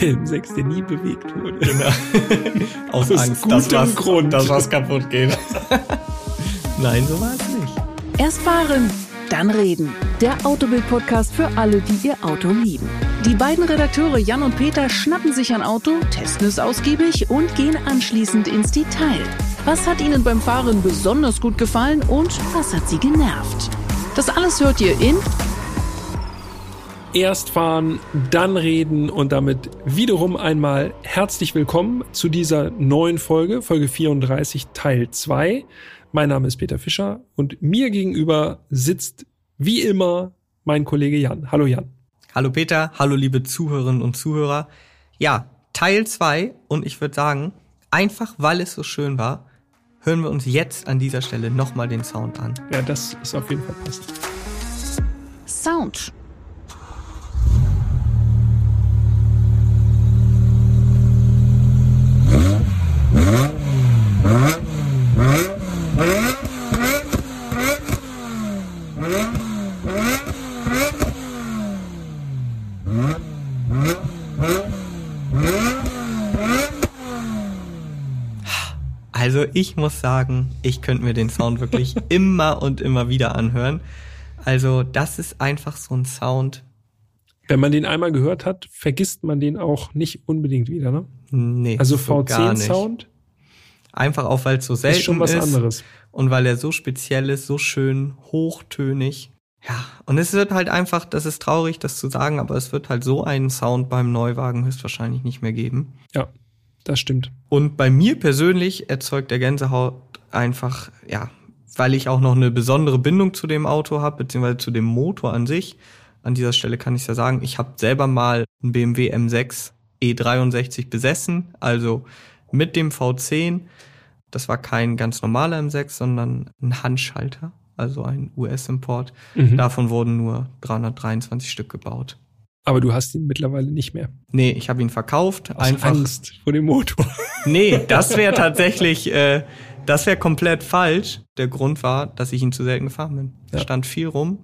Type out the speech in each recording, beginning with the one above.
der M6, der nie bewegt wurde. Genau. Aus, Aus Angst, gutem dass Grund. dass was kaputt geht. Nein, so war es nicht. Erst fahren, dann reden. Der Autobild-Podcast für alle, die ihr Auto lieben. Die beiden Redakteure Jan und Peter schnappen sich ein Auto, testen es ausgiebig und gehen anschließend ins Detail. Was hat ihnen beim Fahren besonders gut gefallen und was hat sie genervt? Das alles hört ihr in Erst fahren, dann reden und damit wiederum einmal herzlich willkommen zu dieser neuen Folge, Folge 34, Teil 2. Mein Name ist Peter Fischer und mir gegenüber sitzt wie immer mein Kollege Jan. Hallo Jan. Hallo Peter, hallo liebe Zuhörerinnen und Zuhörer. Ja, Teil 2 und ich würde sagen, einfach weil es so schön war, hören wir uns jetzt an dieser Stelle nochmal den Sound an. Ja, das ist auf jeden Fall passt. Sound. Also ich muss sagen, ich könnte mir den Sound wirklich immer und immer wieder anhören. Also das ist einfach so ein Sound. Wenn man den einmal gehört hat, vergisst man den auch nicht unbedingt wieder, ne? Nee, Also so gar nicht. V10-Sound Einfach auch, weil es so selten ist schon was ist anderes. und weil er so speziell ist, so schön hochtönig. Ja, und es wird halt einfach, das ist traurig, das zu sagen, aber es wird halt so einen Sound beim Neuwagen höchstwahrscheinlich nicht mehr geben. Ja, das stimmt. Und bei mir persönlich erzeugt der Gänsehaut einfach, ja, weil ich auch noch eine besondere Bindung zu dem Auto habe, beziehungsweise zu dem Motor an sich. An dieser Stelle kann ich ja sagen, ich habe selber mal einen BMW M6 E63 besessen, also mit dem V10. Das war kein ganz normaler M6, sondern ein Handschalter, also ein US-Import. Mhm. Davon wurden nur 323 Stück gebaut. Aber du hast ihn mittlerweile nicht mehr. Nee, ich habe ihn verkauft. Aus Angst vor dem Motor. Nee, das wäre tatsächlich, äh, das wäre komplett falsch. Der Grund war, dass ich ihn zu selten gefahren bin. Ja. Er stand viel rum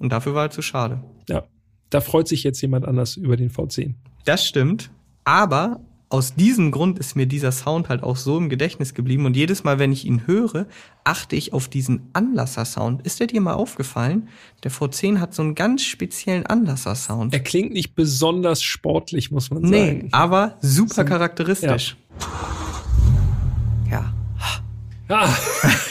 und dafür war er zu schade. Ja, da freut sich jetzt jemand anders über den V10. Das stimmt. Aber aus diesem Grund ist mir dieser Sound halt auch so im Gedächtnis geblieben und jedes Mal, wenn ich ihn höre, achte ich auf diesen Anlasser-Sound. Ist der dir mal aufgefallen? Der V10 hat so einen ganz speziellen Anlasser-Sound. Er klingt nicht besonders sportlich, muss man Nee, sagen. aber super charakteristisch. Ja. Ah.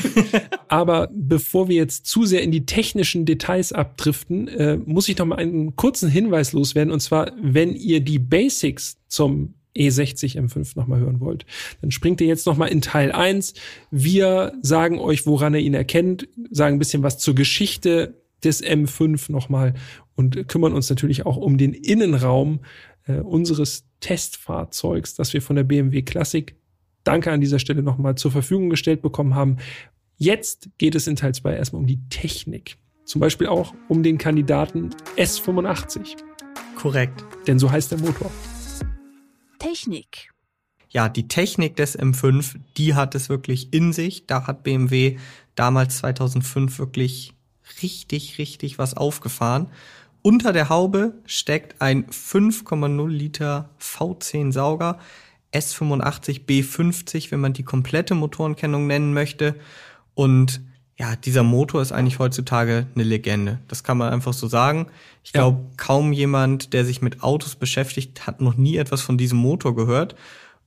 Aber bevor wir jetzt zu sehr in die technischen Details abdriften, äh, muss ich noch mal einen kurzen Hinweis loswerden. Und zwar, wenn ihr die Basics zum E E60 M5 noch mal hören wollt, dann springt ihr jetzt noch mal in Teil 1. Wir sagen euch, woran ihr ihn erkennt, sagen ein bisschen was zur Geschichte des M5 noch mal und kümmern uns natürlich auch um den Innenraum äh, unseres Testfahrzeugs, das wir von der BMW Classic Danke an dieser Stelle nochmal zur Verfügung gestellt bekommen haben. Jetzt geht es in Teil 2 erstmal um die Technik. Zum Beispiel auch um den Kandidaten S85. Korrekt. Denn so heißt der Motor. Technik. ja, die Technik des M5, die hat es wirklich in sich. Da hat BMW damals 2005 wirklich richtig, richtig was aufgefahren. Unter der Haube steckt ein 5,0 Liter V10 Sauger, S85 B50, wenn man die komplette Motorenkennung nennen möchte. Und ja, dieser Motor ist eigentlich heutzutage eine Legende. Das kann man einfach so sagen. Ich Ja. glaube, kaum jemand, der sich mit Autos beschäftigt, hat noch nie etwas von diesem Motor gehört.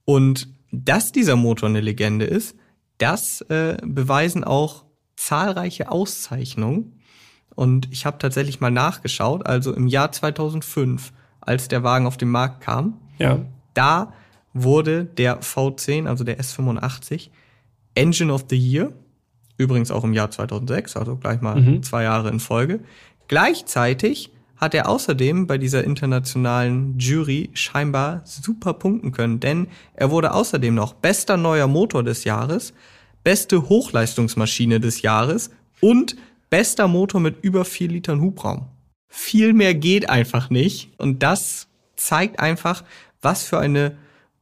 Und dass dieser Motor eine Legende ist, das äh, beweisen auch zahlreiche Auszeichnungen. Und ich habe tatsächlich mal nachgeschaut, also im Jahr 2005, als der Wagen auf den Markt kam, Ja. da wurde der V10, also der S85, Engine of the Year, übrigens auch im Jahr 2006, also gleich mal Mhm. zwei Jahre in Folge. Gleichzeitig hat er außerdem bei dieser internationalen Jury scheinbar super punkten können, denn er wurde außerdem noch bester neuer Motor des Jahres, beste Hochleistungsmaschine des Jahres und bester Motor mit über vier Litern Hubraum. Viel mehr geht einfach nicht und das zeigt einfach, was für eine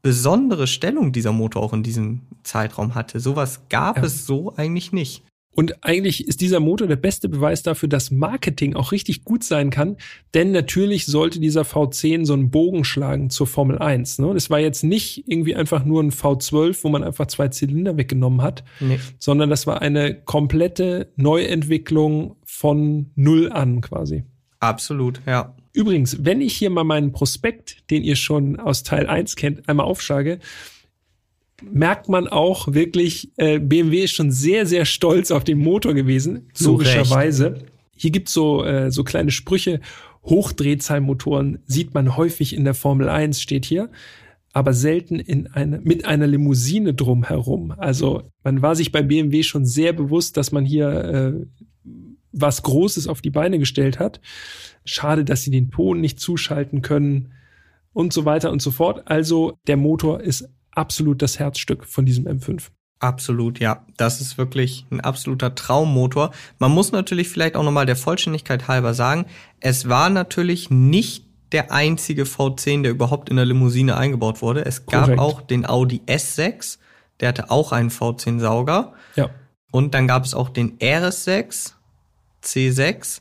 besondere Stellung dieser Motor auch in diesem Zeitraum hatte. Sowas gab Ja. es so eigentlich nicht. Und eigentlich ist dieser Motor der beste Beweis dafür, dass Marketing auch richtig gut sein kann. Denn natürlich sollte dieser V10 so einen Bogen schlagen zur Formel 1. Ne? Das war jetzt nicht irgendwie einfach nur ein V12, wo man einfach zwei Zylinder weggenommen hat, nee. sondern das war eine komplette Neuentwicklung von Null an quasi. Absolut, ja. Übrigens, wenn ich hier mal meinen Prospekt, den ihr schon aus Teil 1 kennt, einmal aufschlage, merkt man auch wirklich, äh, BMW ist schon sehr, sehr stolz auf den Motor gewesen, Zu logischerweise. Recht. Hier gibt's so, äh, so kleine Sprüche. Hochdrehzahlmotoren sieht man häufig in der Formel 1, steht hier, aber selten in eine, mit einer Limousine drumherum. Also man war sich bei BMW schon sehr bewusst, dass man hier äh, was Großes auf die Beine gestellt hat. Schade, dass sie den Ton nicht zuschalten können und so weiter und so fort. Also der Motor ist absolut das Herzstück von diesem M5. Absolut, ja. Das ist wirklich ein absoluter Traummotor. Man muss natürlich vielleicht auch nochmal der Vollständigkeit halber sagen, es war natürlich nicht der einzige V10, der überhaupt in der Limousine eingebaut wurde. Es gab Korrekt. auch den Audi S6, der hatte auch einen V10-Sauger. Ja. Und dann gab es auch den RS6 C6,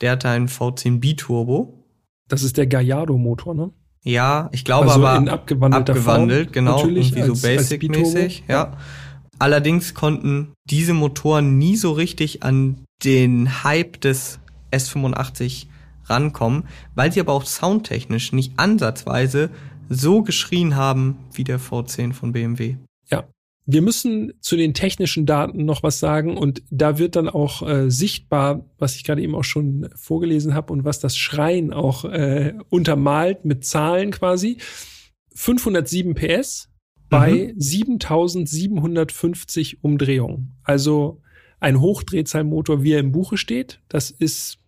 der hatte einen V10 Biturbo. Das ist der Gallardo-Motor, ne? Ja, ich glaube also aber in abgewandelter abgewandelt, Form, genau, irgendwie als, so basic-mäßig, ja. Allerdings konnten diese Motoren nie so richtig an den Hype des S85 rankommen, weil sie aber auch soundtechnisch nicht ansatzweise so geschrien haben wie der V10 von BMW. Wir müssen zu den technischen Daten noch was sagen und da wird dann auch äh, sichtbar, was ich gerade eben auch schon vorgelesen habe und was das Schreien auch äh, untermalt mit Zahlen quasi. 507 PS bei mhm. 7750 Umdrehungen. Also ein Hochdrehzahlmotor, wie er im Buche steht. Das ist,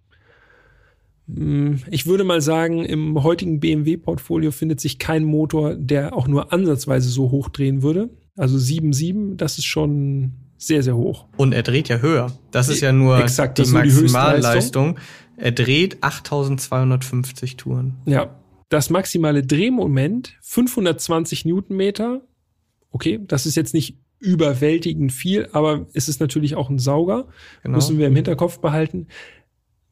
hm, ich würde mal sagen, im heutigen BMW-Portfolio findet sich kein Motor, der auch nur ansatzweise so hochdrehen würde. Also 7,7, das ist schon sehr, sehr hoch. Und er dreht ja höher. Das ist ja nur Exakt, die Maximalleistung. Er dreht 8250 Touren. Ja. Das maximale Drehmoment 520 Newtonmeter. Okay, das ist jetzt nicht überwältigend viel, aber es ist natürlich auch ein Sauger. Genau. Müssen wir im Hinterkopf behalten.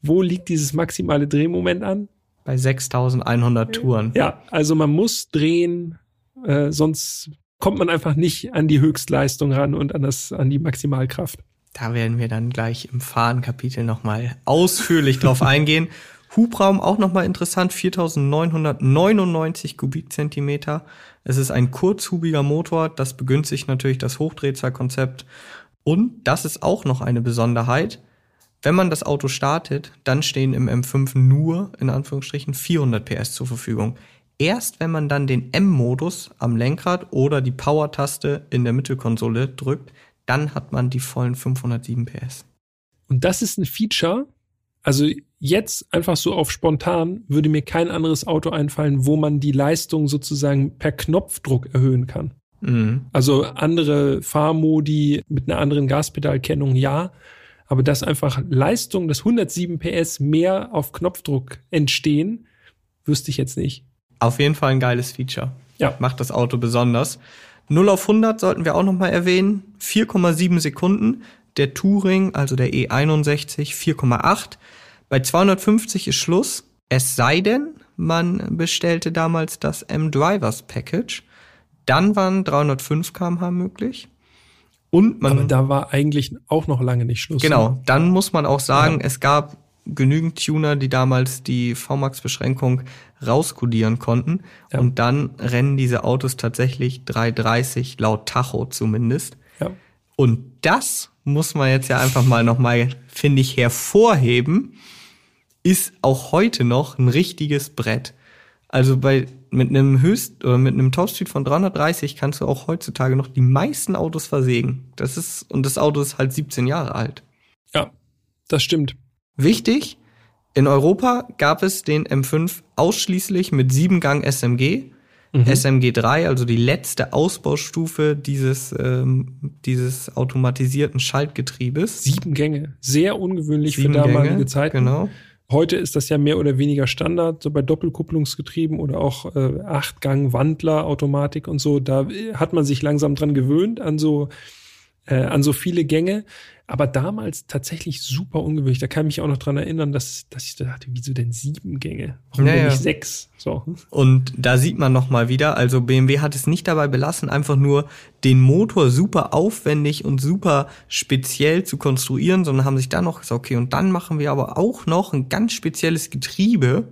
Wo liegt dieses maximale Drehmoment an? Bei 6100 Touren. Ja, also man muss drehen, äh, sonst kommt man einfach nicht an die Höchstleistung ran und an das, an die Maximalkraft. Da werden wir dann gleich im Fahrenkapitel nochmal ausführlich drauf eingehen. Hubraum auch nochmal interessant, 4999 Kubikzentimeter. Es ist ein kurzhubiger Motor, das begünstigt natürlich das Hochdrehzahlkonzept. Und das ist auch noch eine Besonderheit. Wenn man das Auto startet, dann stehen im M5 nur, in Anführungsstrichen, 400 PS zur Verfügung. Erst wenn man dann den M-Modus am Lenkrad oder die Power-Taste in der Mittelkonsole drückt, dann hat man die vollen 507 PS. Und das ist ein Feature. Also jetzt einfach so auf spontan würde mir kein anderes Auto einfallen, wo man die Leistung sozusagen per Knopfdruck erhöhen kann. Mhm. Also andere Fahrmodi mit einer anderen Gaspedalkennung ja, aber dass einfach Leistung, des 107 PS mehr auf Knopfdruck entstehen, wüsste ich jetzt nicht. Auf jeden Fall ein geiles Feature. Ja. Macht das Auto besonders. 0 auf 100 sollten wir auch noch mal erwähnen. 4,7 Sekunden. Der Touring, also der E61, 4,8. Bei 250 ist Schluss. Es sei denn, man bestellte damals das M-Drivers Package. Dann waren 305 kmh möglich. Und man. Aber da war eigentlich auch noch lange nicht Schluss. Genau. Ne? Dann muss man auch sagen, ja. es gab genügend Tuner, die damals die VMAX-Beschränkung rauskodieren konnten. Ja. Und dann rennen diese Autos tatsächlich 330 laut Tacho zumindest. Ja. Und das muss man jetzt ja einfach mal nochmal, finde ich, hervorheben, ist auch heute noch ein richtiges Brett. Also bei mit einem Höchst oder mit einem Topspeed von 330 kannst du auch heutzutage noch die meisten Autos versägen. Das ist und das Auto ist halt 17 Jahre alt. Ja, das stimmt. Wichtig, in Europa gab es den M5 ausschließlich mit 7-Gang SMG. Mhm. SMG 3, also die letzte Ausbaustufe dieses, ähm, dieses automatisierten Schaltgetriebes. Sieben Gänge. Sehr ungewöhnlich Sieben für damalige Gänge, Zeiten. Genau. Heute ist das ja mehr oder weniger Standard, so bei Doppelkupplungsgetrieben oder auch äh, Achtgang Wandler Automatik und so. Da hat man sich langsam dran gewöhnt an so äh, an so viele Gänge. Aber damals tatsächlich super ungewöhnlich. Da kann ich mich auch noch dran erinnern, dass, dass ich dachte, wieso denn sieben Gänge? Warum Ja, denn nicht sechs? So. Und da sieht man noch mal wieder, also BMW hat es nicht dabei belassen, einfach nur den Motor super aufwendig und super speziell zu konstruieren, sondern haben sich dann noch gesagt, okay, und dann machen wir aber auch noch ein ganz spezielles Getriebe.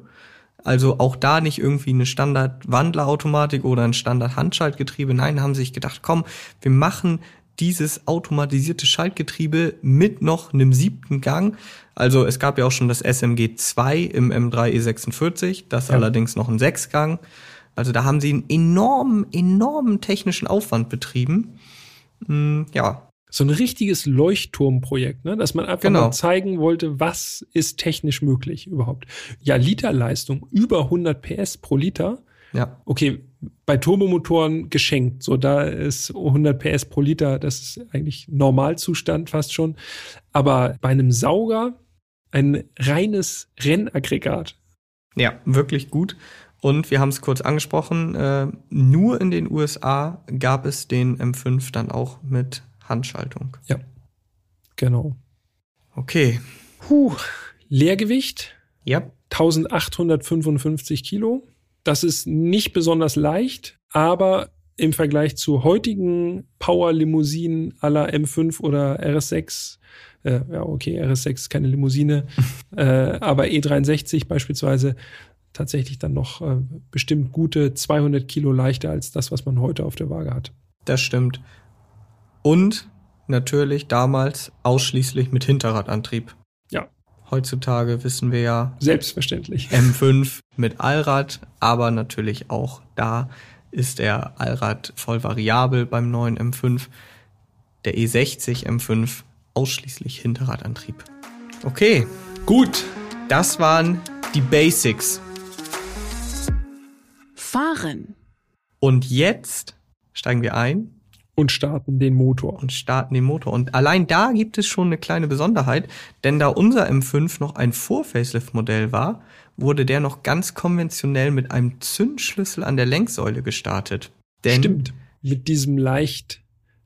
Also auch da nicht irgendwie eine Standard-Wandlerautomatik oder ein Standard-Handschaltgetriebe. Nein, haben sich gedacht, komm, wir machen dieses automatisierte Schaltgetriebe mit noch einem siebten Gang. Also es gab ja auch schon das SMG 2 im M3 E46, das Ja. allerdings noch ein Sechsgang. Also da haben sie einen enormen, enormen technischen Aufwand betrieben. Hm, ja, So ein richtiges Leuchtturmprojekt, ne? dass man einfach Genau. mal zeigen wollte, was ist technisch möglich überhaupt. Ja, Literleistung, über 100 PS pro Liter. ja, Okay, bei Turbomotoren geschenkt. So, da ist 100 PS pro Liter, das ist eigentlich Normalzustand fast schon. Aber bei einem Sauger ein reines Rennaggregat. ja, wirklich gut. Und wir haben es kurz angesprochen, äh, nur in den USA gab es den M5 dann auch mit Handschaltung. Ja, genau. Okay, Puh, Leergewicht ja, 1855 Kilo. Das ist nicht besonders leicht, aber im Vergleich zu heutigen Power-Limousinen aller M5 oder RS6, äh, ja, okay, RS6 ist keine Limousine, äh, aber E63 beispielsweise tatsächlich dann noch äh, bestimmt gute 200 Kilo leichter als das, was man heute auf der Waage hat. das stimmt. Und natürlich damals ausschließlich mit Hinterradantrieb. Heutzutage wissen wir ja, selbstverständlich. M5 mit Allrad, aber natürlich auch da ist der Allrad voll variabel beim neuen M5. Der E E60 M5 ausschließlich Hinterradantrieb. Okay, Gut, das waren die Basics. Fahren. Und jetzt steigen wir ein und starten den Motor. und starten den Motor. Und allein da gibt es schon eine kleine Besonderheit, denn da unser M5 noch ein Vor-Facelift-Modell war, wurde der noch ganz konventionell mit einem Zündschlüssel an der Lenksäule gestartet. Denn Stimmt. Mit diesem leicht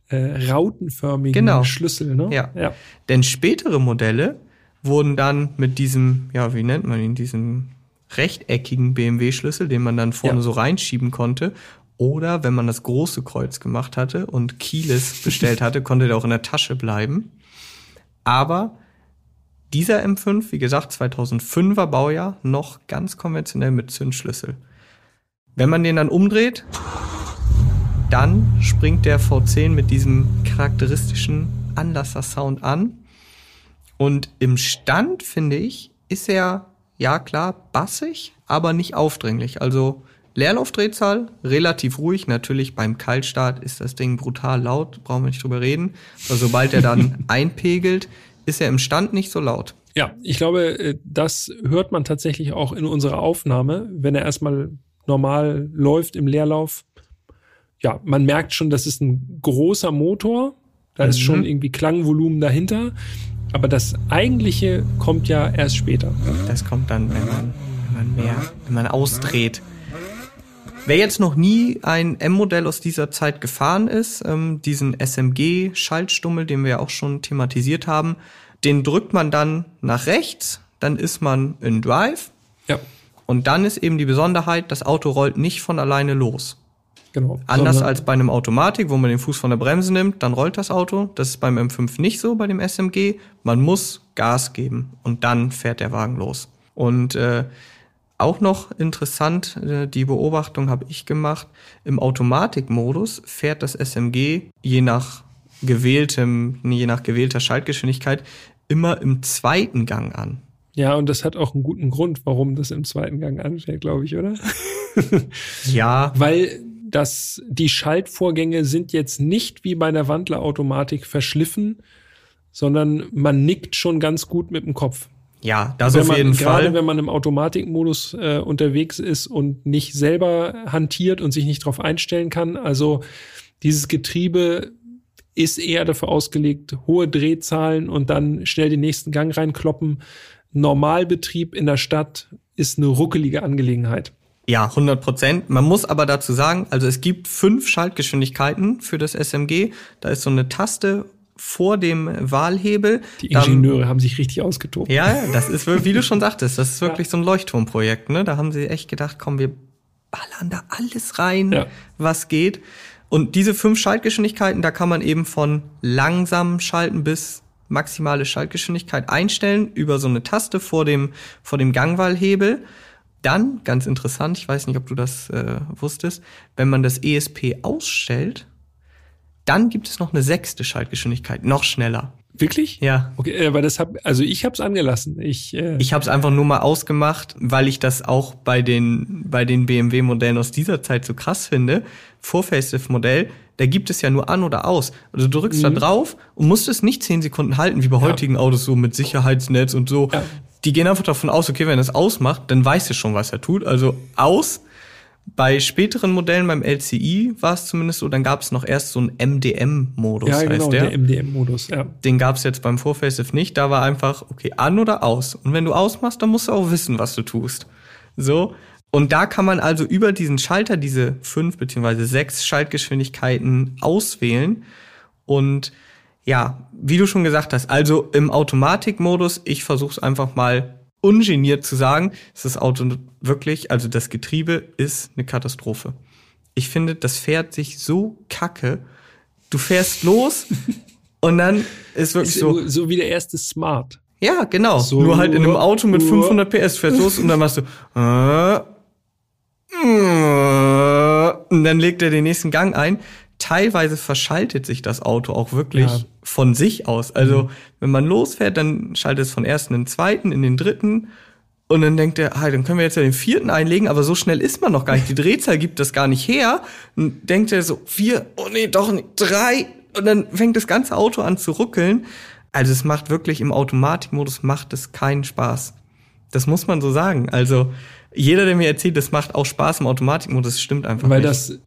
äh, rautenförmigen Genau. Schlüssel, ne? Ja. ja. Denn spätere Modelle wurden dann mit diesem, ja, wie nennt man ihn, diesen rechteckigen BMW-Schlüssel, den man dann vorne Ja. so reinschieben konnte. Oder wenn man das große Kreuz gemacht hatte und Keyless bestellt hatte, konnte der auch in der Tasche bleiben. Aber dieser M5, wie gesagt, 2005er Baujahr, noch ganz konventionell mit Zündschlüssel. Wenn man den dann umdreht, dann springt der V10 mit diesem charakteristischen Anlasser-Sound an. Und im Stand, finde ich, ist er, ja klar, bassig, aber nicht aufdringlich. Also Leerlaufdrehzahl relativ ruhig. Natürlich beim Kaltstart ist das Ding brutal laut, brauchen wir nicht drüber reden. Aber sobald er dann einpegelt, ist er im Stand nicht so laut. Ja, ich glaube, äh, das hört man tatsächlich auch in unserer Aufnahme, wenn er erstmal normal läuft im Leerlauf. Ja, man merkt schon, das ist ein großer Motor. Da ist Mhm. schon irgendwie Klangvolumen dahinter. Aber das eigentliche kommt ja erst später. Das kommt dann, wenn man, wenn man mehr, wenn man ausdreht. Wer jetzt noch nie ein M-Modell aus dieser Zeit gefahren ist, ähm, diesen SMG-Schaltstummel, den wir ja auch schon thematisiert haben, den drückt man dann nach rechts, dann ist man in Drive Ja, und dann ist eben die Besonderheit, das Auto rollt nicht von alleine los. genau. Anders Sondern- als bei einem Automatik, wo man den Fuß von der Bremse nimmt, dann rollt das Auto. Das ist beim M5 nicht so, bei dem SMG. Man muss Gas geben und dann fährt der Wagen los. Und äh, auch noch interessant, äh, die Beobachtung habe ich gemacht, im Automatikmodus fährt das SMG je nach gewähltem, je nach gewählter Schaltgeschwindigkeit immer im zweiten Gang an. Ja, und das hat auch einen guten Grund, warum das im zweiten Gang anfängt, glaube ich, oder? Ja, Weil das, die Schaltvorgänge sind jetzt nicht wie bei der Wandlerautomatik verschliffen, sondern man nickt schon ganz gut mit dem Kopf. Ja, das wenn auf man, jeden gerade Fall. wenn man im Automatikmodus äh, unterwegs ist und nicht selber hantiert und sich nicht darauf einstellen kann. Also dieses Getriebe ist eher dafür ausgelegt, hohe Drehzahlen und dann schnell den nächsten Gang reinkloppen. Normalbetrieb in der Stadt ist eine ruckelige Angelegenheit. Ja, 100 Prozent. Man muss aber dazu sagen, also es gibt fünf Schaltgeschwindigkeiten für das SMG. Da ist so eine Taste vor dem Wahlhebel. Die Ingenieure da, haben sich richtig ausgetobt. Ja, das ist, wie du schon sagtest, das ist wirklich ja. so ein Leuchtturmprojekt. Ne? Da haben sie echt gedacht, komm, wir ballern da alles rein, ja. was geht. Und diese fünf Schaltgeschwindigkeiten, da kann man eben von langsam schalten bis maximale Schaltgeschwindigkeit einstellen über so eine Taste vor dem, vor dem Gangwahlhebel. Dann, ganz interessant, ich weiß nicht, ob du das äh, wusstest, wenn man das ESP ausstellt, dann gibt es noch eine sechste Schaltgeschwindigkeit, noch schneller. Wirklich? Ja. Okay, aber das hab, also ich habe es angelassen. Ich, äh ich habe es einfach nur mal ausgemacht, weil ich das auch bei den bei den BMW Modellen aus dieser Zeit so krass finde. Vor Facelift Modell, da gibt es ja nur an oder aus. Also du drückst mhm. da drauf und musst es nicht zehn Sekunden halten, wie bei ja. heutigen Autos so mit Sicherheitsnetz und so. Ja. Die gehen einfach davon aus, okay, wenn er es ausmacht, dann weiß er schon, was er tut. Also aus bei späteren Modellen, beim LCI war es zumindest so, dann gab es noch erst so einen MDM-Modus, ja, genau, heißt der. der MDM-Modus, ja. Den gab es jetzt beim Vorfacelift nicht. Da war einfach, okay, an oder aus. Und wenn du ausmachst, dann musst du auch wissen, was du tust. So. Und da kann man also über diesen Schalter diese fünf beziehungsweise sechs Schaltgeschwindigkeiten auswählen. Und ja, wie du schon gesagt hast, also im Automatikmodus, ich versuche es einfach mal ungeniert zu sagen, ist das Auto wirklich, also das Getriebe ist eine Katastrophe. Ich finde, das fährt sich so kacke. Du fährst los und dann ist wirklich ist so. So wie der erste Smart. Ja, genau. So Nur halt in einem Auto mit 500 PS fährst los und dann machst du. Äh, äh, und dann legt er den nächsten Gang ein teilweise verschaltet sich das Auto auch wirklich ja. Von sich aus. Also, mhm. wenn man losfährt, dann schaltet es von ersten in den zweiten, in den dritten. Und dann denkt er, hey, dann können wir jetzt ja den vierten einlegen, aber so schnell ist man noch gar nicht. Die Drehzahl gibt das gar nicht her. Und denkt er so, vier, oh nee, doch nicht, drei. Und dann fängt das ganze Auto an zu ruckeln. Also es macht wirklich im Automatikmodus macht es keinen Spaß. Das muss man so sagen. Also jeder, der mir erzählt, das macht auch Spaß im Automatikmodus, stimmt einfach weil nicht. Das,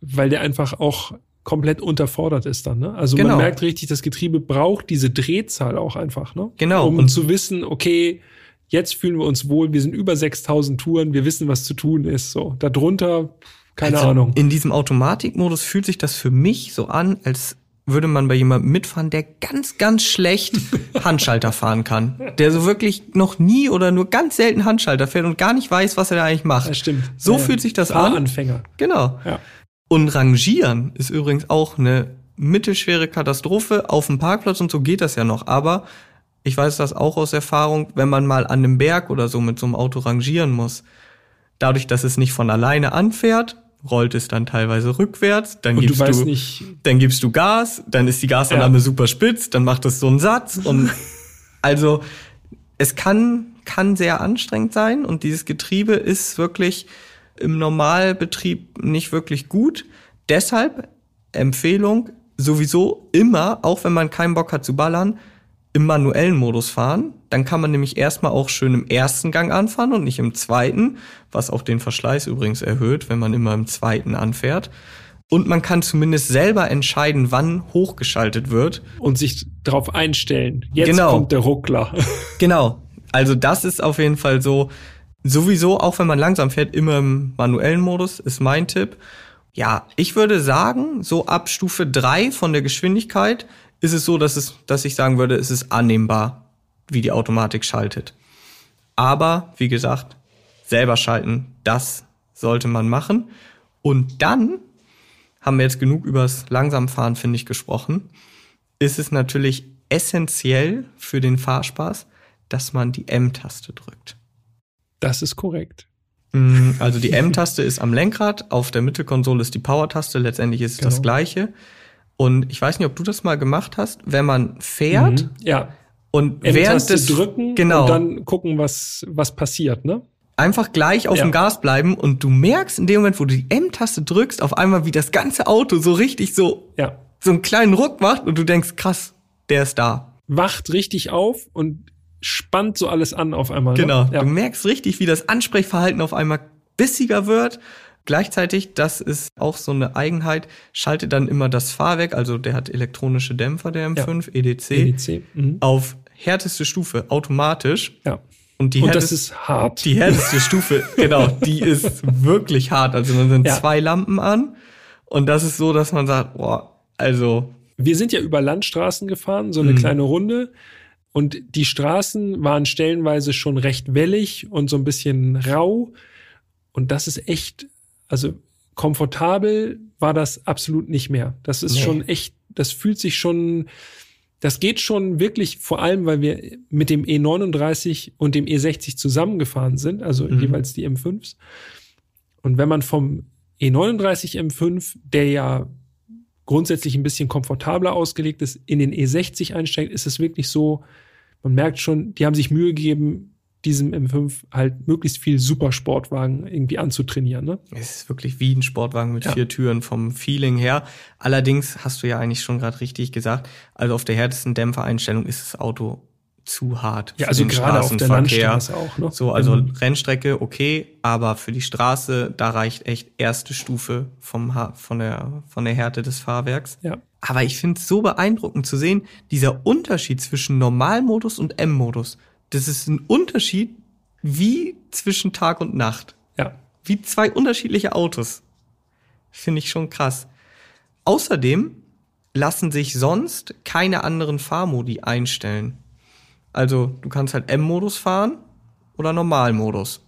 weil der einfach auch komplett unterfordert ist dann. Ne? Also genau. man merkt richtig, das Getriebe braucht diese Drehzahl auch einfach, ne? Genau. Um und zu wissen, okay, jetzt fühlen wir uns wohl, wir sind über 6000 Touren, wir wissen, was zu tun ist. So darunter, keine also Ahnung. In diesem Automatikmodus fühlt sich das für mich so an, als würde man bei jemandem mitfahren, der ganz, ganz schlecht Handschalter fahren kann. Der so wirklich noch nie oder nur ganz selten Handschalter fährt und gar nicht weiß, was er da eigentlich macht. Das stimmt. So ja, fühlt sich das an. Anfänger. Genau. Ja. Und Rangieren ist übrigens auch eine mittelschwere Katastrophe. Auf dem Parkplatz und so geht das ja noch. Aber ich weiß das auch aus Erfahrung, wenn man mal an einem Berg oder so mit so einem Auto rangieren muss. Dadurch, dass es nicht von alleine anfährt, rollt es dann teilweise rückwärts, dann und gibst du, du dann gibst du Gas, dann ist die Gasannahme ja. super spitz, dann macht es so einen Satz und also es kann kann sehr anstrengend sein und dieses Getriebe ist wirklich im Normalbetrieb nicht wirklich gut. Deshalb Empfehlung sowieso immer, auch wenn man keinen Bock hat zu ballern, im manuellen Modus fahren. Dann kann man nämlich erstmal auch schön im ersten Gang anfahren und nicht im zweiten, was auch den Verschleiß übrigens erhöht, wenn man immer im zweiten anfährt. Und man kann zumindest selber entscheiden, wann hochgeschaltet wird. Und sich darauf einstellen. Jetzt genau. kommt der Ruckler. genau. Also das ist auf jeden Fall so, sowieso, auch wenn man langsam fährt, immer im manuellen Modus, ist mein Tipp. Ja, ich würde sagen, so ab Stufe drei von der Geschwindigkeit ist es so, dass, es, dass ich sagen würde, es ist annehmbar, wie die Automatik schaltet. Aber, wie gesagt, selber schalten, das sollte man machen. Und dann haben wir jetzt genug übers Langsamfahren, finde ich, gesprochen. Ist es natürlich essentiell für den Fahrspaß, dass man die M-Taste drückt. Das ist korrekt. Mm, also die M-Taste ist am Lenkrad, auf der Mittelkonsole ist die Power-Taste, letztendlich ist es genau. das gleiche. Und ich weiß nicht, ob du das mal gemacht hast, wenn man fährt. Mhm, ja. Und während des drücken genau, und dann gucken, was was passiert, ne? Einfach gleich auf ja. dem Gas bleiben und du merkst in dem Moment, wo du die M-Taste drückst, auf einmal wie das ganze Auto so richtig so ja. so einen kleinen Ruck macht und du denkst, krass, der ist da. Wacht richtig auf und spannt so alles an auf einmal. Ne? Genau. Ne? Ja. Du merkst richtig, wie das Ansprechverhalten auf einmal bissiger wird Gleichzeitig, das ist auch so eine Eigenheit, schaltet dann immer das Fahrwerk, also der hat elektronische Dämpfer, der M5, ja. EDC, EDC mhm. auf härteste Stufe, automatisch. Ja. Und, die Und das ist hart. Die härteste Stufe, genau, die ist wirklich hart. Also man sind ja. zwei Lampen an und das ist so, dass man sagt, boah, also wir sind ja über Landstraßen gefahren, so eine Mhm. kleine Runde. Und die Straßen waren stellenweise schon recht wellig und so ein bisschen rau. Und das ist echt, also komfortabel war das absolut nicht mehr. Das ist Nee. schon echt, das fühlt sich schon, das geht schon wirklich, vor allem, weil wir mit dem E39 und dem E60 zusammengefahren sind, also Mhm. jeweils die M5s. Und wenn man vom E E39 M5, der ja grundsätzlich ein bisschen komfortabler ausgelegt ist, in den E60 einsteigt, ist es wirklich so, man merkt schon, die haben sich Mühe gegeben, diesem M5 halt möglichst viel Supersportwagen irgendwie anzutrainieren. Ne? Es ist wirklich wie ein Sportwagen mit Ja. vier Türen vom Feeling her. Allerdings hast du ja eigentlich schon gerade richtig gesagt, also auf der härtesten Dämpfereinstellung ist das Auto zu hart. Ja, für also den gerade auf der Straßenverkehr. Landstraße auch. Ne? So, also Mhm. Rennstrecke okay, aber für die Straße, da reicht echt erste Stufe vom ha von der von der Härte des Fahrwerks. Ja. Aber ich finde es so beeindruckend zu sehen, dieser Unterschied zwischen Normalmodus und M-Modus. Das ist ein Unterschied wie zwischen Tag und Nacht. ja. Wie zwei unterschiedliche Autos. Finde ich schon krass. Außerdem lassen sich sonst keine anderen Fahrmodi einstellen. Also du kannst halt M-Modus fahren oder Normalmodus.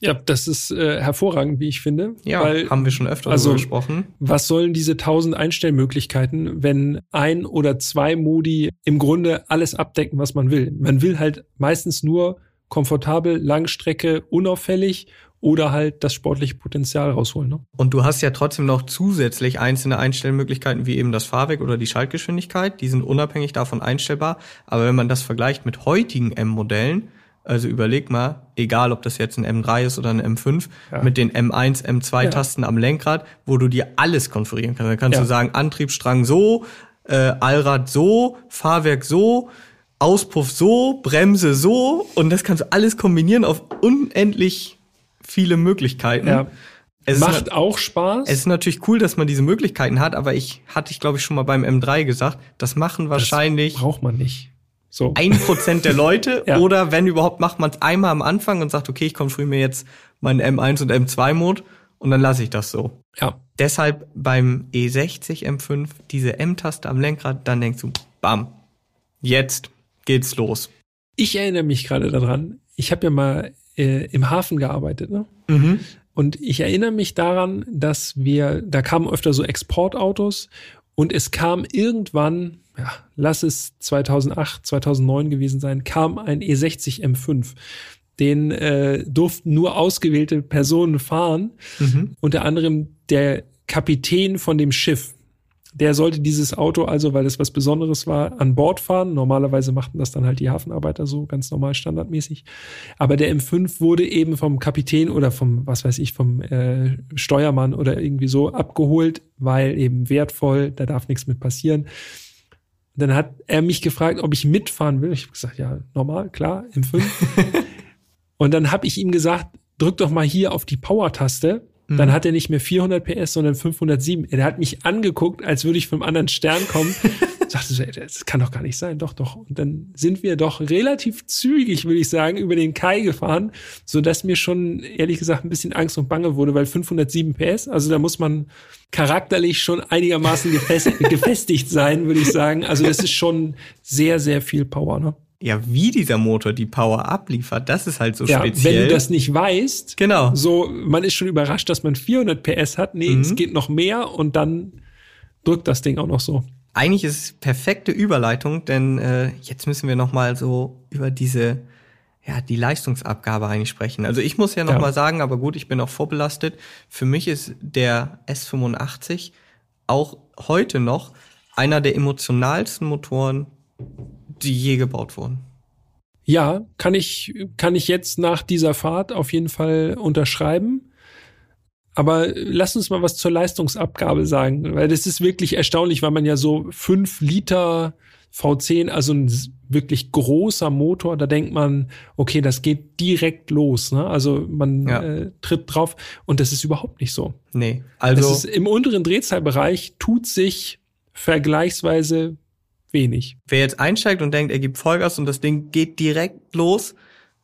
Ja, das ist äh, hervorragend, wie ich finde. Ja, weil haben wir schon öfter also- darüber gesprochen. was sollen diese tausend Einstellmöglichkeiten, wenn ein oder zwei Modi im Grunde alles abdecken, was man will? Man will halt meistens nur komfortabel, Langstrecke, unauffällig oder halt das sportliche Potenzial rausholen. Ne? Und du hast ja trotzdem noch zusätzlich einzelne Einstellmöglichkeiten, wie eben das Fahrwerk oder die Schaltgeschwindigkeit. Die sind unabhängig davon einstellbar. Aber wenn man das vergleicht mit heutigen M-Modellen, also überleg mal, egal ob das jetzt ein M3 ist oder ein M5, Ja. mit den M1, M2-Tasten am Lenkrad, wo du dir alles konfigurieren kannst. Da kannst Ja. du sagen, Antriebsstrang so, äh, Allrad so, Fahrwerk so, Auspuff so, Bremse so und das kannst du alles kombinieren auf unendlich viele Möglichkeiten. Ja. Es ist Macht auch Spaß. es ist natürlich cool, dass man diese Möglichkeiten hat, aber ich hatte ich glaube ich schon mal beim M3 gesagt, das machen wahrscheinlich braucht man nicht. So. ein Prozent der Leute Ja. oder wenn überhaupt macht man es einmal am Anfang und sagt, okay, ich konfiguriere mir jetzt meinen M1 und M2 Mode und dann lasse ich das so. Ja. Deshalb beim E60 M5 diese M-Taste am Lenkrad, dann denkst du, bam, jetzt geht's los. Ich erinnere mich gerade daran, ich habe ja mal äh, im Hafen gearbeitet, ne? Mhm. Und ich erinnere mich daran, dass wir, da kamen öfter so Exportautos und es kam irgendwann, ja, lass es 2008, 2009 gewesen sein, kam ein E E60 M5. Den äh, durften nur ausgewählte Personen fahren, Mhm. unter anderem der Kapitän von dem Schiff. Der sollte dieses Auto also, weil es was Besonderes war, an Bord fahren. Normalerweise machten das dann halt die Hafenarbeiter so ganz normal standardmäßig. Aber der M5 wurde eben vom Kapitän oder vom, was weiß ich, vom äh, Steuermann oder irgendwie so abgeholt, weil eben wertvoll, da darf nichts mit passieren. Dann hat er mich gefragt, ob ich mitfahren will. Ich habe gesagt, ja, normal, klar, M5. Und dann habe ich ihm gesagt, drück doch mal hier auf die Power-Taste. Dann hat er nicht mehr 400 PS, sondern 507. Er hat mich angeguckt, als würde ich vom anderen Stern kommen. Sagte so, das kann doch gar nicht sein. Doch, doch. Und dann sind wir doch relativ zügig, würde ich sagen, über den Kai gefahren, so dass mir schon ehrlich gesagt ein bisschen Angst und Bange wurde, weil 507 PS, also da muss man charakterlich schon einigermaßen gefestigt, gefestigt sein, würde ich sagen. Also das ist schon sehr, sehr viel Power, ne? Ja, wie dieser Motor die Power abliefert, das ist halt so Ja, speziell. wenn du das nicht weißt, genau. so, man ist schon überrascht, dass man 400 PS hat. Nee, Mhm. es geht noch mehr und dann drückt das Ding auch noch so. Eigentlich ist es perfekte Überleitung, denn äh, jetzt müssen wir noch mal so über diese ja die Leistungsabgabe eigentlich sprechen. Also ich muss ja noch Ja. mal sagen, aber gut, ich bin auch vorbelastet. Für mich ist der S85 auch heute noch einer der emotionalsten Motoren, die je gebaut wurden. Ja, kann ich, kann ich jetzt nach dieser Fahrt auf jeden Fall unterschreiben. Aber lass uns mal was zur Leistungsabgabe sagen, weil das ist wirklich erstaunlich, weil man ja so fünf Liter V10, also ein wirklich großer Motor, da denkt man, okay, das geht direkt los. Ne? Also man Ja. äh, tritt drauf und das ist überhaupt nicht so. Nee, Also ist, im unteren Drehzahlbereich tut sich vergleichsweise wenig. wer jetzt einsteigt und denkt, er gibt Vollgas und das Ding geht direkt los,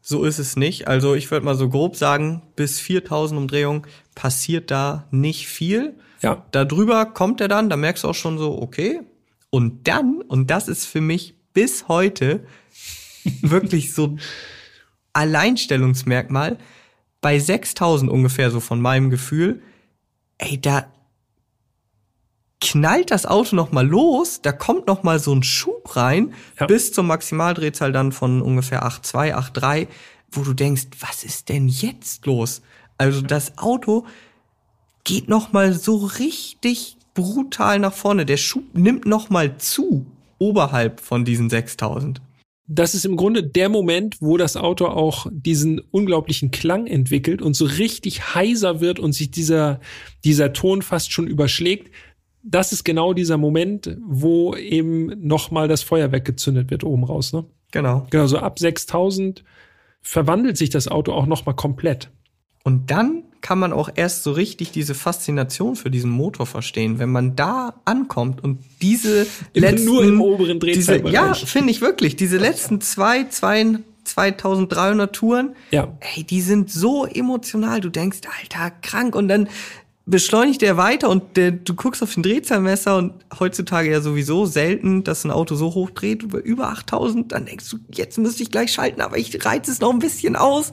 so ist es nicht. Also ich würde mal so grob sagen, bis 4000 Umdrehungen passiert da nicht viel. Ja, Da drüber kommt er dann, da merkst du auch schon so, okay. Und dann, und das ist für mich bis heute wirklich so Alleinstellungsmerkmal, bei 6000 ungefähr so von meinem Gefühl, ey, da knallt das Auto noch mal los, da kommt noch mal so ein Schub rein Ja. bis zur Maximaldrehzahl dann von ungefähr 8,2, 8,3, wo du denkst, was ist denn jetzt los? Also das Auto geht noch mal so richtig brutal nach vorne. Der Schub nimmt noch mal zu oberhalb von diesen 6000. das ist im Grunde der Moment, wo das Auto auch diesen unglaublichen Klang entwickelt und so richtig heiser wird und sich dieser, dieser Ton fast schon überschlägt. Das ist genau dieser Moment, wo eben nochmal das Feuerwerk gezündet wird oben raus. Ne? Genau. Genau, so ab 6000 verwandelt sich das Auto auch nochmal komplett. Und dann kann man auch erst so richtig diese Faszination für diesen Motor verstehen, wenn man da ankommt und diese Im- letzten nur im oberen Drehzahlbereich. Ja, finde ich wirklich. Diese letzten zwei, zwei, 2300 Touren, Ja. ey, die sind so emotional. Du denkst, Alter, krank. Und dann beschleunigt der weiter und der, du guckst auf den Drehzahlmesser und heutzutage ja sowieso selten, dass ein Auto so hoch dreht, über, über 8000. Dann denkst du, jetzt müsste ich gleich schalten, aber ich reiz es noch ein bisschen aus.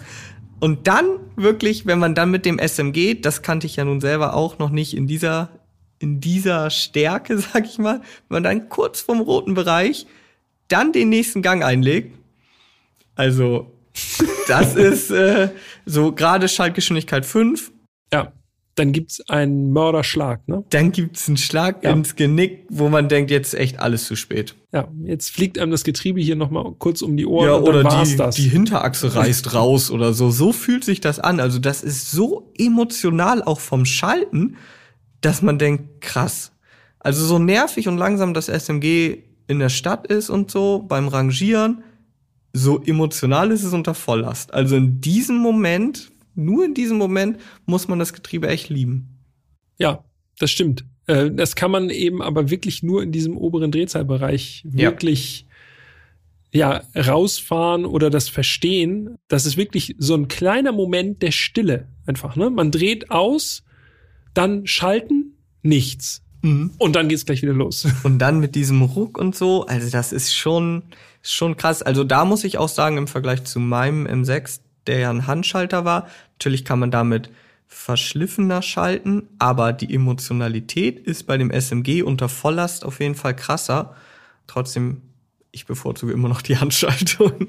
Und dann wirklich, wenn man dann mit dem SMG, das kannte ich ja nun selber auch noch nicht in dieser, in dieser Stärke, sag ich mal, wenn man dann kurz vom roten Bereich dann den nächsten Gang einlegt. Also, das ist äh, so gerade Schaltgeschwindigkeit 5. Ja. Dann gibt's einen Mörderschlag, ne? Dann gibt's einen Schlag Ja. ins Genick, wo man denkt, jetzt ist echt alles zu spät. Ja, jetzt fliegt einem das Getriebe hier nochmal kurz um die Ohren Ja, oder die, das. die Hinterachse reißt raus oder so. So fühlt sich das an. Also das ist so emotional auch vom Schalten, dass man denkt, krass. Also so nervig und langsam das SMG in der Stadt ist und so beim Rangieren, so emotional ist es unter Volllast. Also in diesem Moment, nur in diesem Moment muss man das Getriebe echt lieben. Ja, das stimmt. Äh, Das kann man eben aber wirklich nur in diesem oberen Drehzahlbereich Ja. wirklich ja, rausfahren oder das verstehen. Das ist wirklich so ein kleiner Moment der Stille einfach. Ne? Man dreht aus, dann schalten, nichts. Und dann geht's gleich wieder los. Und dann mit diesem Ruck und so, also das ist schon, schon krass. Also da muss ich auch sagen, im Vergleich zu meinem M6, der ja ein Handschalter war, natürlich kann man damit verschliffener schalten, aber die Emotionalität ist bei dem SMG unter Volllast auf jeden Fall krasser. Trotzdem, ich bevorzuge immer noch die Handschaltung.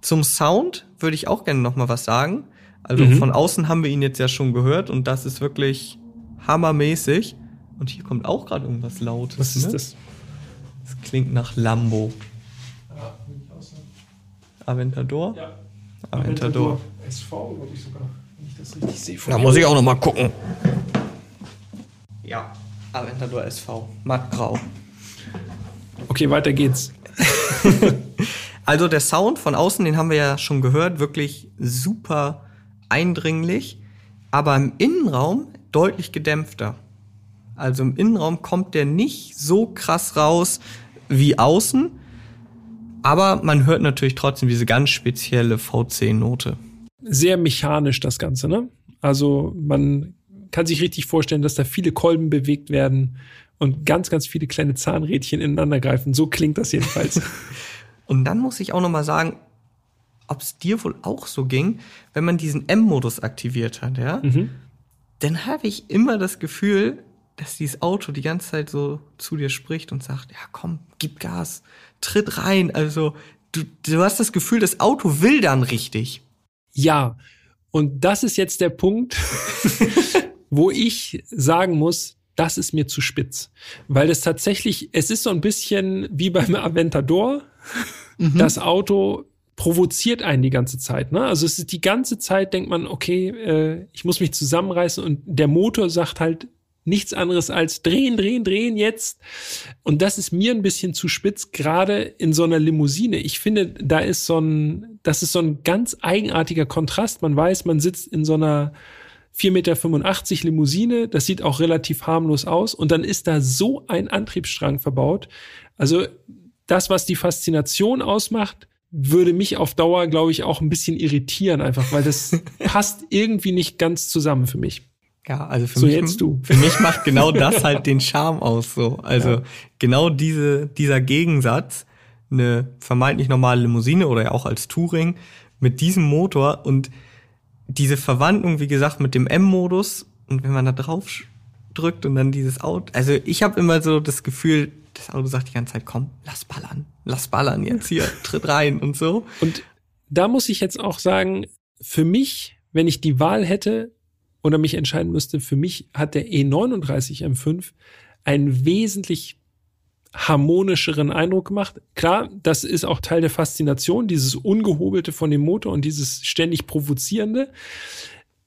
Zum Sound würde ich auch gerne noch mal was sagen. Also Mhm. von außen haben wir ihn jetzt ja schon gehört und das ist wirklich hammermäßig. Und hier kommt auch gerade irgendwas Lautes. Was ist ne? das? Das klingt nach Lambo. Aventador? Ja. Aventador. SV, glaube ich sogar. Wenn ich das richtig sehe. Da muss ich auch noch mal gucken. Ja, Aventador SV. Mattgrau. Okay, weiter geht's. Also der Sound von außen, den haben wir ja schon gehört, wirklich super eindringlich, aber im Innenraum deutlich gedämpfter. Also im Innenraum kommt der nicht so krass raus wie außen, aber man hört natürlich trotzdem diese ganz spezielle V10-Note. Sehr mechanisch das Ganze, ne? Also man kann sich richtig vorstellen, dass da viele Kolben bewegt werden und ganz, ganz viele kleine Zahnrädchen ineinander greifen. So klingt das jedenfalls. Und dann muss ich auch noch mal sagen, ob es dir wohl auch so ging, wenn man diesen M-Modus aktiviert hat, ja? Mhm. Dann habe ich immer das Gefühl, dass dieses Auto die ganze Zeit so zu dir spricht und sagt, ja komm, gib Gas, tritt rein. Also du, du hast das Gefühl, das Auto will dann richtig. Ja, und das ist jetzt der Punkt, wo ich sagen muss, das ist mir zu spitz. Weil es tatsächlich, es ist so ein bisschen wie beim Aventador. Das Auto provoziert einen die ganze Zeit. Ne? Also es ist die ganze Zeit, denkt man, okay, äh, ich muss mich zusammenreißen und der Motor sagt halt nichts anderes als drehen, drehen, drehen jetzt. Und das ist mir ein bisschen zu spitz, gerade in so einer Limousine. Ich finde, da ist so ein, das ist so ein ganz eigenartiger Kontrast. Man weiß, man sitzt in so einer 4,85 Meter Limousine, das sieht auch relativ harmlos aus. Und dann ist da so ein Antriebsstrang verbaut. Also das, was die Faszination ausmacht, würde mich auf Dauer, glaube ich, auch ein bisschen irritieren, einfach, weil das passt irgendwie nicht ganz zusammen für mich. Ja, also für So mich, jetzt du. für mich macht genau das halt den Charme aus, so. Also Ja. genau diese, dieser Gegensatz, eine vermeintlich normale Limousine oder ja auch als Touring mit diesem Motor und diese Verwandlung, wie gesagt, mit dem M-Modus und wenn man da drauf drückt und dann dieses Auto, also ich habe immer so das Gefühl, das Auto sagt die ganze Zeit, komm, lass ballern, lass ballern jetzt hier, tritt rein und so. Und da muss ich jetzt auch sagen, für mich, wenn ich die Wahl hätte oder mich entscheiden müsste, für mich hat der E39 M5 einen wesentlich harmonischeren Eindruck gemacht. Klar, das ist auch Teil der Faszination, dieses Ungehobelte von dem Motor und dieses ständig Provozierende.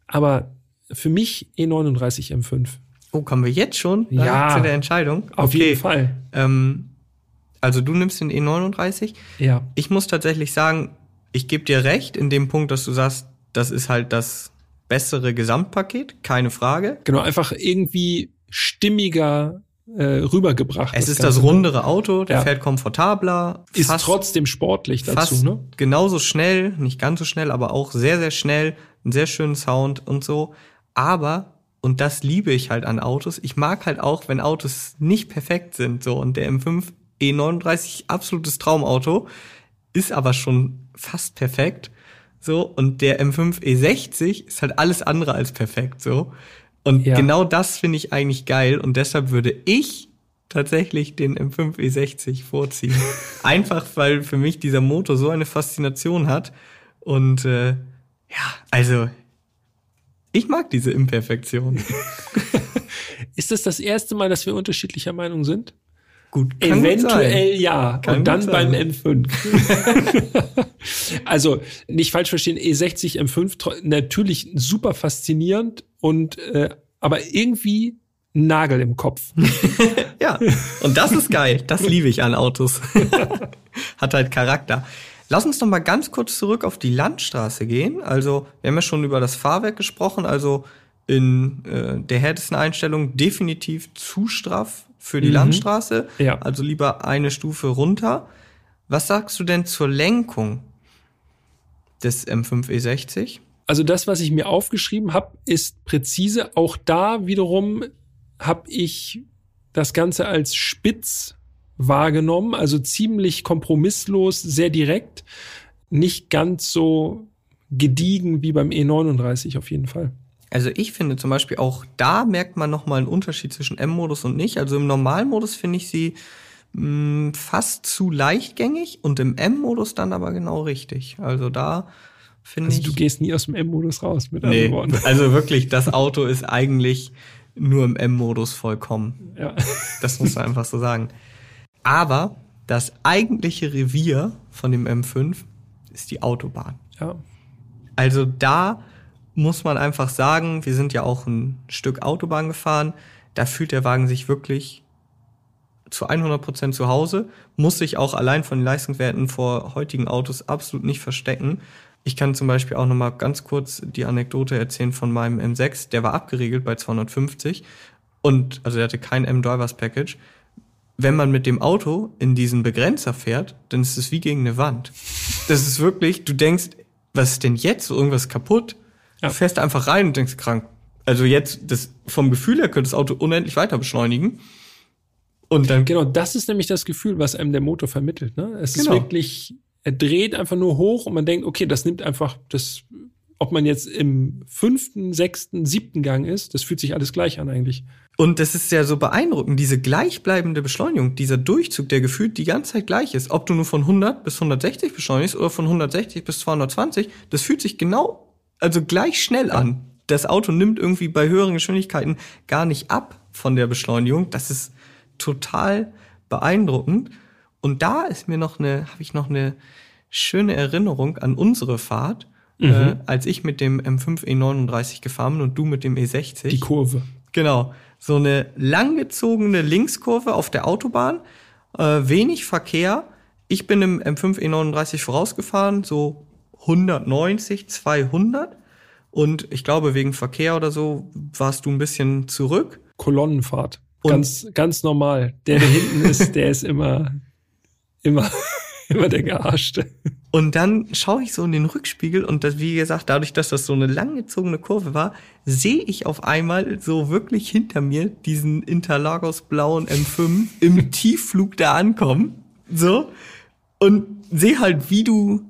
Aber für mich E39 M5. Oh, kommen wir jetzt schon Ja. zu der Entscheidung? Auf jeden Fall. Ähm, also du nimmst den E39. Ja. Ich muss tatsächlich sagen, ich gebe dir recht in dem Punkt, dass du sagst, das ist halt das bessere Gesamtpaket, keine Frage. Genau, einfach irgendwie stimmiger äh, rübergebracht. Es ist Ganze, das ne? rundere Auto, der Ja. fährt komfortabler, Ist fast, trotzdem sportlich dazu, fast ne? genauso schnell, nicht ganz so schnell, aber auch sehr, sehr schnell, einen sehr schönen Sound und so. Aber, und das liebe ich halt an Autos, ich mag halt auch, wenn Autos nicht perfekt sind, so. Und der M5 E39, absolutes Traumauto, ist aber schon fast perfekt, so. Und der M5 E60 ist halt alles andere als perfekt, so. Und Ja. genau das finde ich eigentlich geil und deshalb würde ich tatsächlich den M5 E60 vorziehen. Einfach weil für mich dieser Motor so eine Faszination hat und äh, ja, also ich mag diese Imperfektion. Ist das das erste Mal, dass wir unterschiedlicher Meinung sind? Gut, gut Eventuell sein. ja. Kann und dann gut beim sein. M5. also nicht falsch verstehen, E60 M5 tro- natürlich super faszinierend und äh, aber irgendwie Nagel im Kopf. Ja, und das ist geil. Das liebe ich an Autos. Hat halt Charakter. Lass uns noch mal ganz kurz zurück auf die Landstraße gehen. Also, wir haben ja schon über das Fahrwerk gesprochen. Also, in äh, der härtesten Einstellung definitiv zu straff für die Mhm. Landstraße. Ja. Also lieber eine Stufe runter. Was sagst du denn zur Lenkung des M5 E60? Also das, was ich mir aufgeschrieben habe, ist präzise. Auch da wiederum habe ich das Ganze als spitz wahrgenommen, also ziemlich kompromisslos, sehr direkt, nicht ganz so gediegen wie beim E39 auf jeden Fall. Also ich finde zum Beispiel auch da merkt man nochmal einen Unterschied zwischen M-Modus und nicht. Also im Normalmodus finde ich sie mh, fast zu leichtgängig und im M-Modus dann aber genau richtig. Also da finde Also ich. du gehst nie aus dem M-Modus raus, mit nee, anderen Worten. also wirklich, das Auto ist eigentlich nur im M-Modus vollkommen. Ja. Das muss man einfach so sagen. Aber das eigentliche Revier von dem M5 ist die Autobahn. ja. Also da muss man einfach sagen, wir sind ja auch ein Stück Autobahn gefahren. Da fühlt der Wagen sich wirklich zu 100 Prozent zu Hause, muss sich auch allein von den Leistungswerten vor heutigen Autos absolut nicht verstecken. Ich kann zum Beispiel auch noch mal ganz kurz die Anekdote erzählen von meinem M6. Der war abgeregelt bei 250 und also der hatte kein M-Drivers Package. Wenn man mit dem Auto in diesen Begrenzer fährt, dann ist es wie gegen eine Wand. Das ist wirklich, du denkst, was ist denn jetzt? So irgendwas kaputt? Ja. Du fährst einfach rein und denkst krank. Also jetzt, das, vom Gefühl her könnte das Auto unendlich weiter beschleunigen. Und dann, Genau, das ist nämlich das Gefühl, was einem der Motor vermittelt. Ne? Es Genau. ist wirklich, er dreht einfach nur hoch und man denkt, okay, das nimmt einfach das, ob man jetzt im fünften, sechsten, siebten Gang ist, das fühlt sich alles gleich an eigentlich. und das ist ja so beeindruckend, diese gleichbleibende Beschleunigung, dieser Durchzug, der gefühlt die ganze Zeit gleich ist. Ob du nur von 100 bis 160 beschleunigst oder von 160 bis 220, das fühlt sich genau, also gleich schnell an. Das Auto nimmt irgendwie bei höheren Geschwindigkeiten gar nicht ab von der Beschleunigung. Das ist total beeindruckend. Und da ist mir noch eine, habe ich noch eine schöne Erinnerung an unsere Fahrt, äh, als ich mit dem M5 E39 gefahren bin und du mit dem E60. Die Kurve. Genau. So eine langgezogene Linkskurve auf der Autobahn, äh, wenig Verkehr. Ich bin im M5 E39 vorausgefahren, so 190, 200. Und ich glaube, wegen Verkehr oder so warst du ein bisschen zurück. Kolonnenfahrt. Und- ganz, ganz normal. Der, der hinten ist, der ist immer, immer, immer der Gearschte. Und dann schaue ich so in den Rückspiegel und das, wie gesagt, dadurch, dass das so eine langgezogene Kurve war, sehe ich auf einmal so wirklich hinter mir diesen Interlagos blauen M5 im Tiefflug da ankommen. So. Und sehe halt, wie du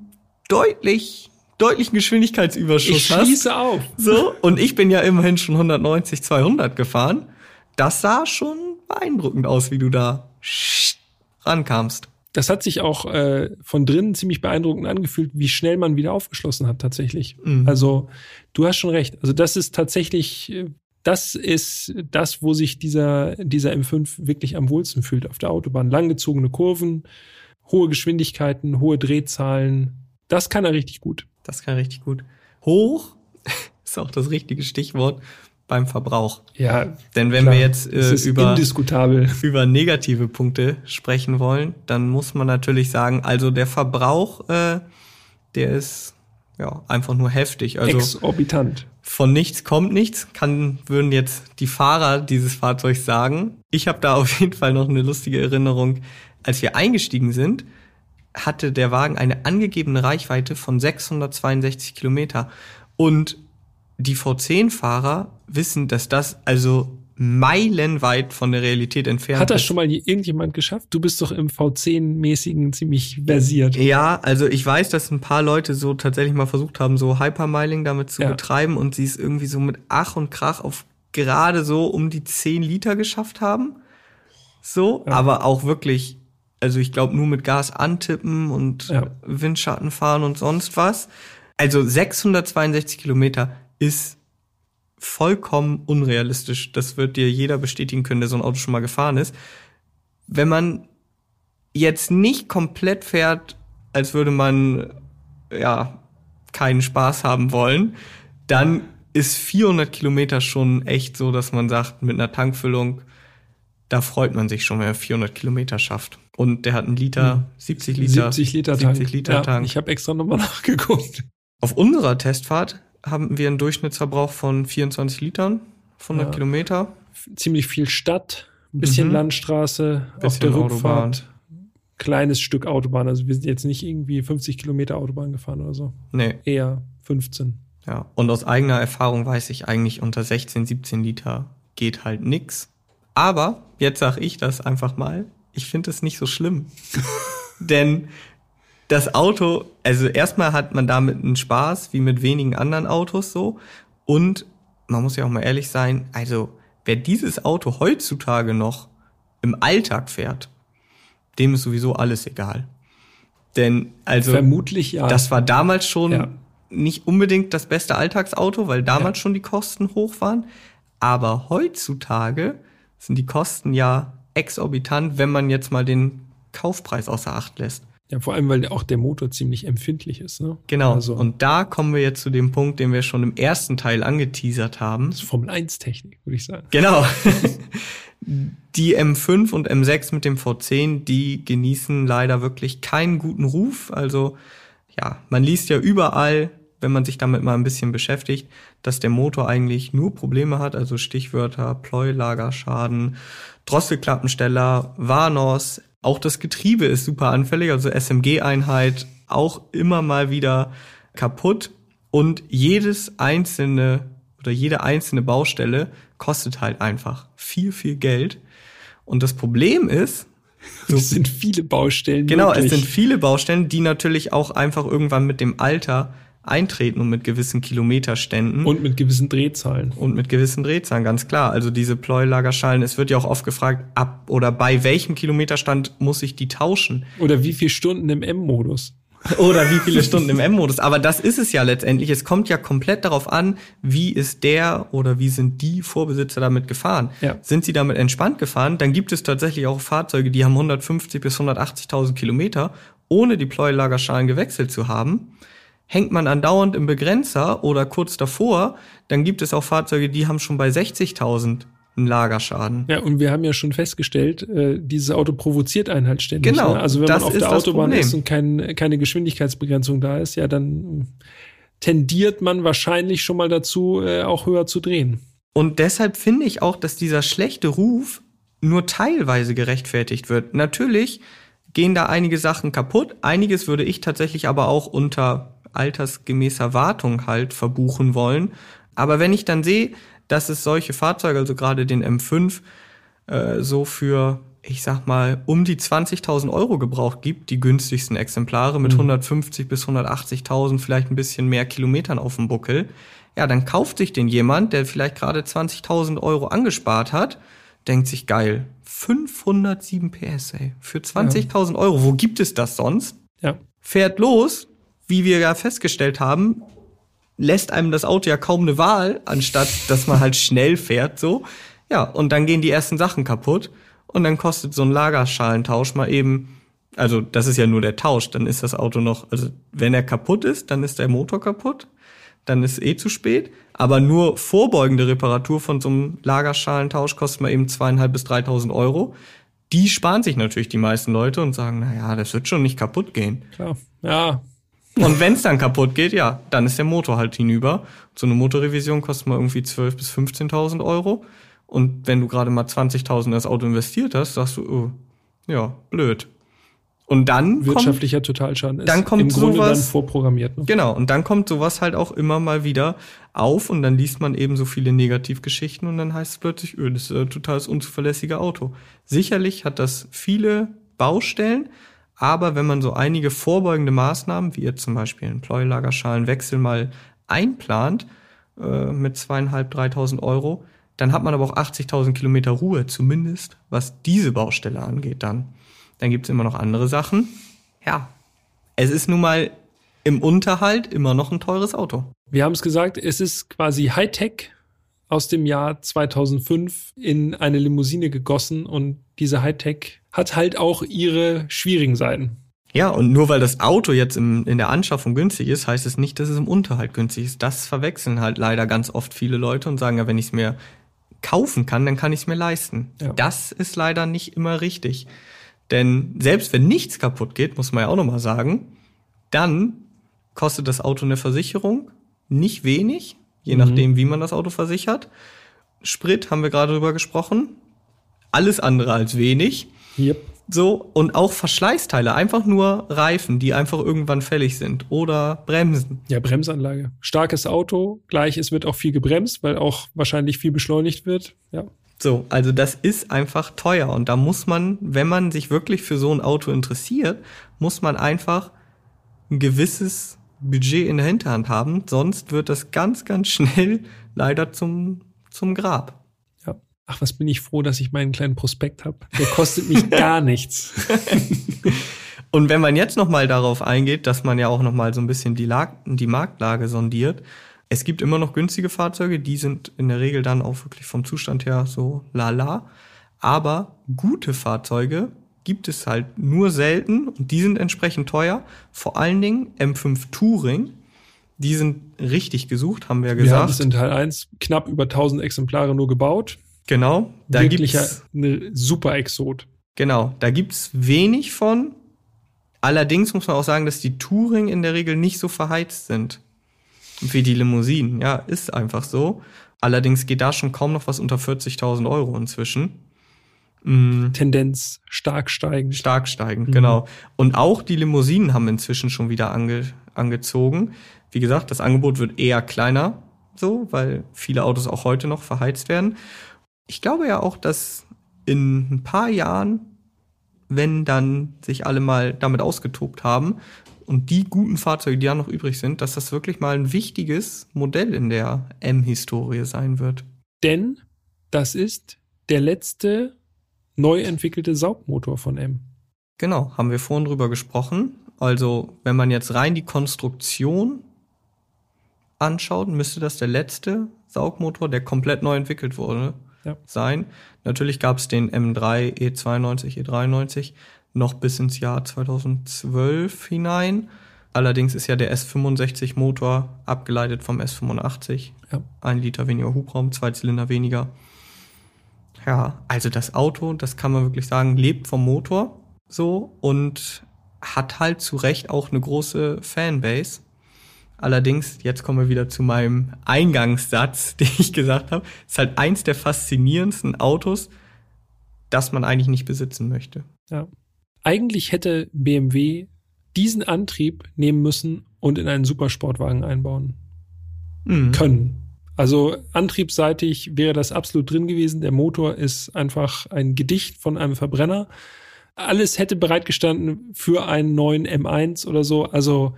deutlich, deutlichen Geschwindigkeitsüberschuss Ich hast. schließe auf. So. Und ich bin ja immerhin schon 190, 200 gefahren. Das sah schon beeindruckend aus, wie du da rankamst. Das hat sich auch äh, von drinnen ziemlich beeindruckend angefühlt, wie schnell man wieder aufgeschlossen hat tatsächlich. Mhm. Also du hast schon recht. Also das ist tatsächlich, äh, das ist das, wo sich dieser, dieser M5 wirklich am wohlsten fühlt auf der Autobahn. Langgezogene Kurven, hohe Geschwindigkeiten, hohe Drehzahlen. Das kann er richtig gut. Das kann richtig gut. Hoch ist auch das richtige Stichwort beim Verbrauch. Ja, Denn wenn klar. wir jetzt äh, über, über negative Punkte sprechen wollen, dann muss man natürlich sagen, also der Verbrauch, äh, der ist ja einfach nur heftig. Also Exorbitant. von nichts kommt nichts, kann, würden jetzt die Fahrer dieses Fahrzeugs sagen. Ich habe da auf jeden Fall noch eine lustige Erinnerung. Als wir eingestiegen sind, hatte der Wagen eine angegebene Reichweite von 662 Kilometer. Und die V10-Fahrer wissen, dass das also meilenweit von der Realität entfernt Hat das ist. schon mal irgendjemand geschafft? Du bist doch im V10-mäßigen ziemlich versiert. Ja, also ich weiß, dass ein paar Leute so tatsächlich mal versucht haben, so Hypermiling damit zu Ja. betreiben und sie es irgendwie so mit Ach und Krach auf gerade so um die 10 Liter geschafft haben. So, Ja. aber auch wirklich, also ich glaube nur mit Gas antippen und Ja. Windschatten fahren und sonst was. Also 662 Kilometer ist vollkommen unrealistisch. Das wird dir jeder bestätigen können, der so ein Auto schon mal gefahren ist. Wenn man jetzt nicht komplett fährt, als würde man ja keinen Spaß haben wollen, dann ist 400 Kilometer schon echt so, dass man sagt, mit einer Tankfüllung, da freut man sich schon, wenn er 400 Kilometer schafft. Und der hat einen Liter, 70 Liter, 70 Liter Tank. 70 Liter ja, Tank. Ich habe extra nochmal nachgeguckt. Auf unserer Testfahrt haben wir einen Durchschnittsverbrauch von 24 Litern, von 100 Ja. Kilometer. Ziemlich viel Stadt, ein bisschen Mhm. Landstraße, auf Bisschen der Autobahn. Rückfahrt. Kleines Stück Autobahn. Also wir sind jetzt nicht irgendwie 50 Kilometer Autobahn gefahren oder so. Nee, Eher 15. ja. Und aus eigener Erfahrung weiß ich eigentlich, unter 16, 17 Liter geht halt nix. Aber, jetzt sag ich das einfach mal, ich finde es nicht so schlimm. Denn das Auto, also erstmal hat man damit einen Spaß, wie mit wenigen anderen Autos so. Und man muss ja auch mal ehrlich sein, also wer dieses Auto heutzutage noch im Alltag fährt, dem ist sowieso alles egal. Denn also Vermutlich ja. das war damals schon Ja. nicht unbedingt das beste Alltagsauto, weil damals Ja. schon die Kosten hoch waren. Aber heutzutage sind die Kosten ja exorbitant, wenn man jetzt mal den Kaufpreis außer Acht lässt. ja, vor allem, weil auch der Motor ziemlich empfindlich ist. Ne? Genau. Also, Und da kommen wir jetzt zu dem Punkt, den wir schon im ersten Teil angeteasert haben. das ist Formel 1 Technik, würde ich sagen. Genau. Die M5 und M6 mit dem V10, die genießen leider wirklich keinen guten Ruf. Also ja, man liest ja überall, wenn man sich damit mal ein bisschen beschäftigt, dass der Motor eigentlich nur Probleme hat. Also Stichwörter Pleuelagerschaden, Drosselklappensteller, Warnos. Auch das Getriebe ist super anfällig, also SMG-Einheit auch immer mal wieder kaputt. Und jedes einzelne oder jede einzelne Baustelle kostet halt einfach viel, viel Geld. Und das Problem ist, Es sind viele Baustellen. genau, wirklich. es sind viele Baustellen, die natürlich auch einfach irgendwann mit dem Alter eintreten und mit gewissen Kilometerständen Und mit gewissen Drehzahlen. und mit gewissen Drehzahlen, ganz klar. Also diese Pleulagerschalen, es wird ja auch oft gefragt, ab oder bei welchem Kilometerstand muss ich die tauschen? Oder wie viele Stunden im M-Modus? Oder wie viele Stunden im M-Modus. Aber das ist es ja letztendlich. Es kommt ja komplett darauf an, wie ist der oder wie sind die Vorbesitzer damit gefahren. Ja. Sind sie damit entspannt gefahren, dann gibt es tatsächlich auch Fahrzeuge, die haben 150 bis 180.000 Kilometer, ohne die Pleulagerschalen gewechselt zu haben. Hängt man andauernd im Begrenzer oder kurz davor, dann gibt es auch Fahrzeuge, die haben schon bei 60.000 einen Lagerschaden. Ja, und wir haben ja schon festgestellt, äh, dieses Auto provoziert einen halt ständig. Genau, Ne? Also wenn man auf der Autobahn Problem. ist und kein, keine Geschwindigkeitsbegrenzung da ist, ja, dann tendiert man wahrscheinlich schon mal dazu, äh, auch höher zu drehen. Und deshalb finde ich auch, dass dieser schlechte Ruf nur teilweise gerechtfertigt wird. Natürlich gehen da einige Sachen kaputt. Einiges würde ich tatsächlich aber auch unter altersgemäßer Wartung halt verbuchen wollen. Aber wenn ich dann sehe, dass es solche Fahrzeuge, also gerade den M5, äh, so für, ich sag mal, um die 20.000 Euro gebraucht gibt, die günstigsten Exemplare mit mhm. 150 bis 180.000, vielleicht ein bisschen mehr Kilometern auf dem Buckel, ja, dann kauft sich den jemand, der vielleicht gerade 20.000 Euro angespart hat, denkt sich geil, 507 PS, ey, für 20.000 ja. Euro, wo gibt es das sonst? Ja. Fährt los, wie wir ja festgestellt haben, lässt einem das Auto ja kaum eine Wahl, anstatt dass man halt schnell fährt, so. Ja, und dann gehen die ersten Sachen kaputt und dann kostet so ein Lagerschalentausch mal eben, also das ist ja nur der Tausch, dann ist das Auto noch, also wenn er kaputt ist, dann ist der Motor kaputt, dann ist eh zu spät, aber nur vorbeugende Reparatur von so einem Lagerschalentausch kostet mal eben zweieinhalb bis dreitausend Euro. Die sparen sich natürlich die meisten Leute und sagen, na ja, das wird schon nicht kaputt gehen. Klar, ja, und wenn es dann kaputt geht, ja, dann ist der Motor halt hinüber. So eine Motorrevision kostet mal irgendwie 12.000 bis 15.000 Euro. Und wenn du gerade mal 20.000 in das Auto investiert hast, sagst du, oh, ja, blöd. Und dann wirtschaftlicher kommt, Totalschaden ist dann kommt im Grunde sowas, dann vorprogrammiert. Ne? Genau, und dann kommt sowas halt auch immer mal wieder auf und dann liest man eben so viele Negativgeschichten und dann heißt es plötzlich, öh, das ist ein total unzuverlässige Auto. Sicherlich hat das viele Baustellen, aber wenn man so einige vorbeugende Maßnahmen, wie jetzt zum Beispiel einen Pleuelagerschalenwechsel mal einplant, äh, mit zweieinhalb, dreitausend Euro, dann hat man aber auch 80.000 Kilometer Ruhe, zumindest was diese Baustelle angeht dann. Dann gibt's immer noch andere Sachen. Ja, es ist nun mal im Unterhalt immer noch ein teures Auto. Wir haben es gesagt, es ist quasi Hightech aus dem Jahr 2005 in eine Limousine gegossen und diese Hightech hat halt auch ihre schwierigen Seiten. Ja, und nur weil das Auto jetzt im, in der Anschaffung günstig ist, heißt es nicht, dass es im Unterhalt günstig ist. Das verwechseln halt leider ganz oft viele Leute und sagen ja, wenn ich es mir kaufen kann, dann kann ich es mir leisten. Ja. Das ist leider nicht immer richtig. Denn selbst wenn nichts kaputt geht, muss man ja auch nochmal sagen, dann kostet das Auto eine Versicherung nicht wenig, je mhm. nachdem, wie man das Auto versichert. Sprit haben wir gerade drüber gesprochen. Alles andere als wenig. Yep. So, und auch Verschleißteile, einfach nur Reifen, die einfach irgendwann fällig sind oder Bremsen. Ja, Bremsanlage. Starkes Auto, gleich, es wird auch viel gebremst, weil auch wahrscheinlich viel beschleunigt wird. Ja. So, also das ist einfach teuer und da muss man, wenn man sich wirklich für so ein Auto interessiert, muss man einfach ein gewisses Budget in der Hinterhand haben, sonst wird das ganz, ganz schnell leider zum, zum Grab. Ja. Ach, was bin ich froh, dass ich meinen kleinen Prospekt habe. Der kostet mich gar nichts. Und wenn man jetzt nochmal darauf eingeht, dass man ja auch nochmal so ein bisschen die, Lag die Marktlage sondiert, es gibt immer noch günstige Fahrzeuge, die sind in der Regel dann auch wirklich vom Zustand her so lala. Aber gute Fahrzeuge gibt es halt nur selten und die sind entsprechend teuer. Vor allen Dingen M5 Touring. Die sind richtig gesucht, haben wir ja gesagt. Wir haben es in Teil 1 knapp über 1000 Exemplare nur gebaut. Genau. Da Wirklich gibt's eine super Exot. Genau. Da gibt's wenig von. Allerdings muss man auch sagen, dass die Touring in der Regel nicht so verheizt sind wie die Limousinen. Ja, ist einfach so. Allerdings geht da schon kaum noch was unter 40.000 Euro inzwischen. Mhm. Tendenz stark steigend. Stark steigend, mhm. genau. Und auch die Limousinen haben inzwischen schon wieder ange, angezogen. Wie gesagt, das Angebot wird eher kleiner, so, weil viele Autos auch heute noch verheizt werden. Ich glaube ja auch, dass in ein paar Jahren, wenn dann sich alle mal damit ausgetobt haben und die guten Fahrzeuge, die ja noch übrig sind, dass das wirklich mal ein wichtiges Modell in der M-Historie sein wird. Denn das ist der letzte neu entwickelte Saugmotor von M. Genau, haben wir vorhin drüber gesprochen. Also, wenn man jetzt rein die Konstruktion anschaut, müsste das der letzte Saugmotor, der komplett neu entwickelt wurde, ja. sein. Natürlich gab es den M3 E92, E93 noch bis ins Jahr 2012 hinein. Allerdings ist ja der S65 Motor abgeleitet vom S85. Ja. Ein Liter weniger Hubraum, zwei Zylinder weniger. Ja, also das Auto, das kann man wirklich sagen, lebt vom Motor so und hat halt zu Recht auch eine große Fanbase. Allerdings, jetzt kommen wir wieder zu meinem Eingangssatz, den ich gesagt habe, ist halt eins der faszinierendsten Autos, das man eigentlich nicht besitzen möchte. Ja. eigentlich hätte BMW diesen Antrieb nehmen müssen und in einen Supersportwagen einbauen Mhm. können. Also antriebsseitig wäre das absolut drin gewesen. Der Motor ist einfach ein Gedicht von einem Verbrenner. Alles hätte bereitgestanden für einen neuen M1 oder so. Also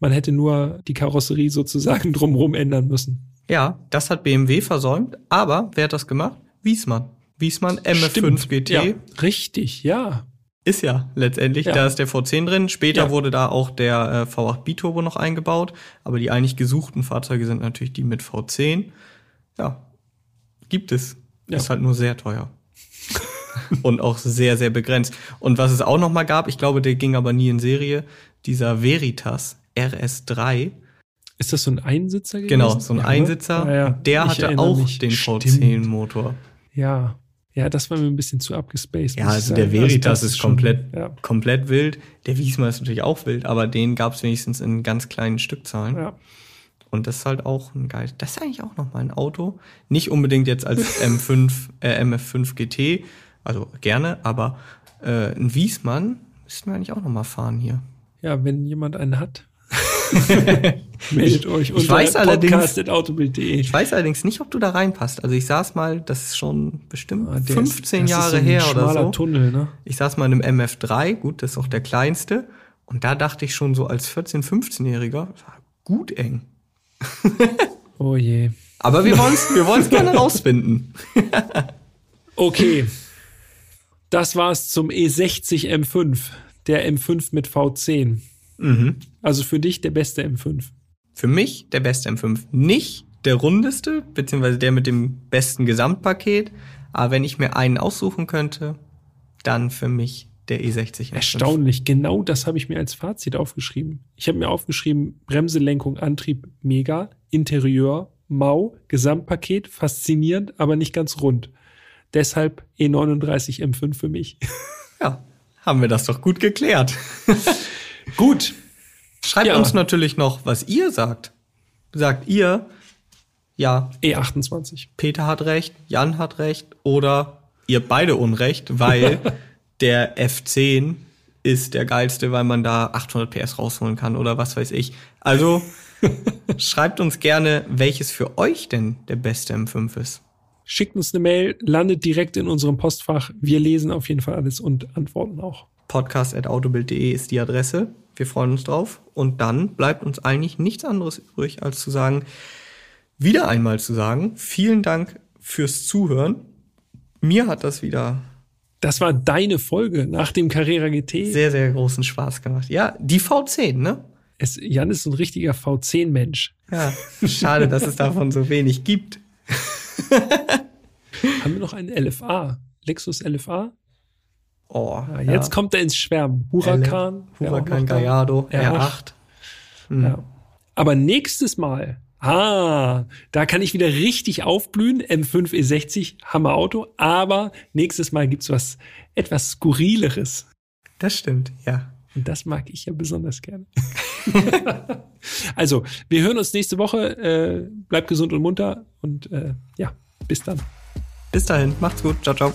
man hätte nur die Karosserie sozusagen drumherum ändern müssen. Ja, das hat BMW versäumt, aber wer hat das gemacht? Wiesmann. Wiesmann MF5 Stimmt. GT Ja, richtig, ja. Ist ja letztendlich, Ja. da ist der V10 drin. Später Ja. wurde da auch der äh, V8 Biturbo noch eingebaut, aber die eigentlich gesuchten Fahrzeuge sind natürlich die mit V10. Ja, gibt es. Ja. Ist halt nur sehr teuer. Und auch sehr, sehr begrenzt. Und was es auch noch mal gab, ich glaube, der ging aber nie in Serie, dieser Veritas RS3. Ist das so ein Einsitzer gewesen? Genau, so ein? Einsitzer. Ja, ja. Der hatte auch mich. den Stimmt. V10-Motor. Ja. Ja, das war mir ein bisschen zu abgespaced. Ja, also der. Veritas das ist schon- komplett, Ja, komplett wild. Der Wiesmann ist natürlich auch wild, aber den gab es wenigstens in ganz kleinen Stückzahlen. ja. Und das ist halt auch ein geil. Das ist eigentlich auch noch mal ein Auto. Nicht unbedingt jetzt als M5, äh, MF5 GT, also gerne, aber äh, ein Wiesmann müssten wir eigentlich auch noch mal fahren hier. ja, wenn jemand einen hat, meldet euch ich weiß allerdings- podcast.autobild.de. Ich weiß allerdings nicht, ob du da reinpasst. Also ich saß mal, das ist schon bestimmt Ah, der 15 ist, Jahre ist so ein her oder so. Tunnel, ne? Ich saß mal in einem MF3, gut, das ist auch der kleinste. Und da dachte ich schon so als 14-, 15-Jähriger, das war gut eng. Oh je. Aber wir wollen's, wir wollen's gerne rausfinden. Okay. Das war's zum E60 M5. Der M5 mit V10. Mhm. Also für dich der beste M5. Für mich der beste M5. Nicht der rundeste, beziehungsweise der mit dem besten Gesamtpaket. Aber wenn ich mir einen aussuchen könnte, dann für mich der E60 M5. Erstaunlich. Genau das habe ich mir als Fazit aufgeschrieben. Ich habe mir aufgeschrieben, Bremse, Lenkung, Antrieb, mega. Interieur, mau. Gesamtpaket, faszinierend, aber nicht ganz rund. Deshalb E39 M5 für mich. Ja, haben wir das doch gut geklärt. Gut. Schreibt Ja. uns natürlich noch, was ihr sagt. Sagt ihr, ja, E28. Peter hat recht, Jan hat recht oder ihr beide Unrecht, weil der F10 ist der geilste, weil man da 800 PS rausholen kann oder was weiß ich. Also schreibt uns gerne, welches für euch denn der beste M5 ist. Schickt uns eine Mail, landet direkt in unserem Postfach. Wir lesen auf jeden Fall alles und antworten auch. Podcast.autobild.de ist die Adresse. Wir freuen uns drauf. Und dann bleibt uns eigentlich nichts anderes übrig, als zu sagen, wieder einmal zu sagen, vielen Dank fürs Zuhören. Mir hat das wieder Das war deine Folge nach dem Carrera GT. sehr, sehr großen Spaß gemacht. Ja, die V10, ne? Es, Jan ist so ein richtiger V10-Mensch. Ja, schade, dass es davon so wenig gibt. Haben wir noch einen LFA? Lexus LFA? Oh, Ah, jetzt kommt er ins Schwärmen. Huracan. Huracan. Gallardo, R8. R8. Hm. Ja. Aber nächstes Mal, ah, da kann ich wieder richtig aufblühen. M5 E60, Hammerauto. Aber nächstes Mal gibt's was etwas Skurrileres. Das stimmt, ja. Und das mag ich ja besonders gerne. also, wir hören uns nächste Woche. Äh, bleibt gesund und munter. Und äh, ja, bis dann. Bis dahin, macht's gut. Ciao, ciao.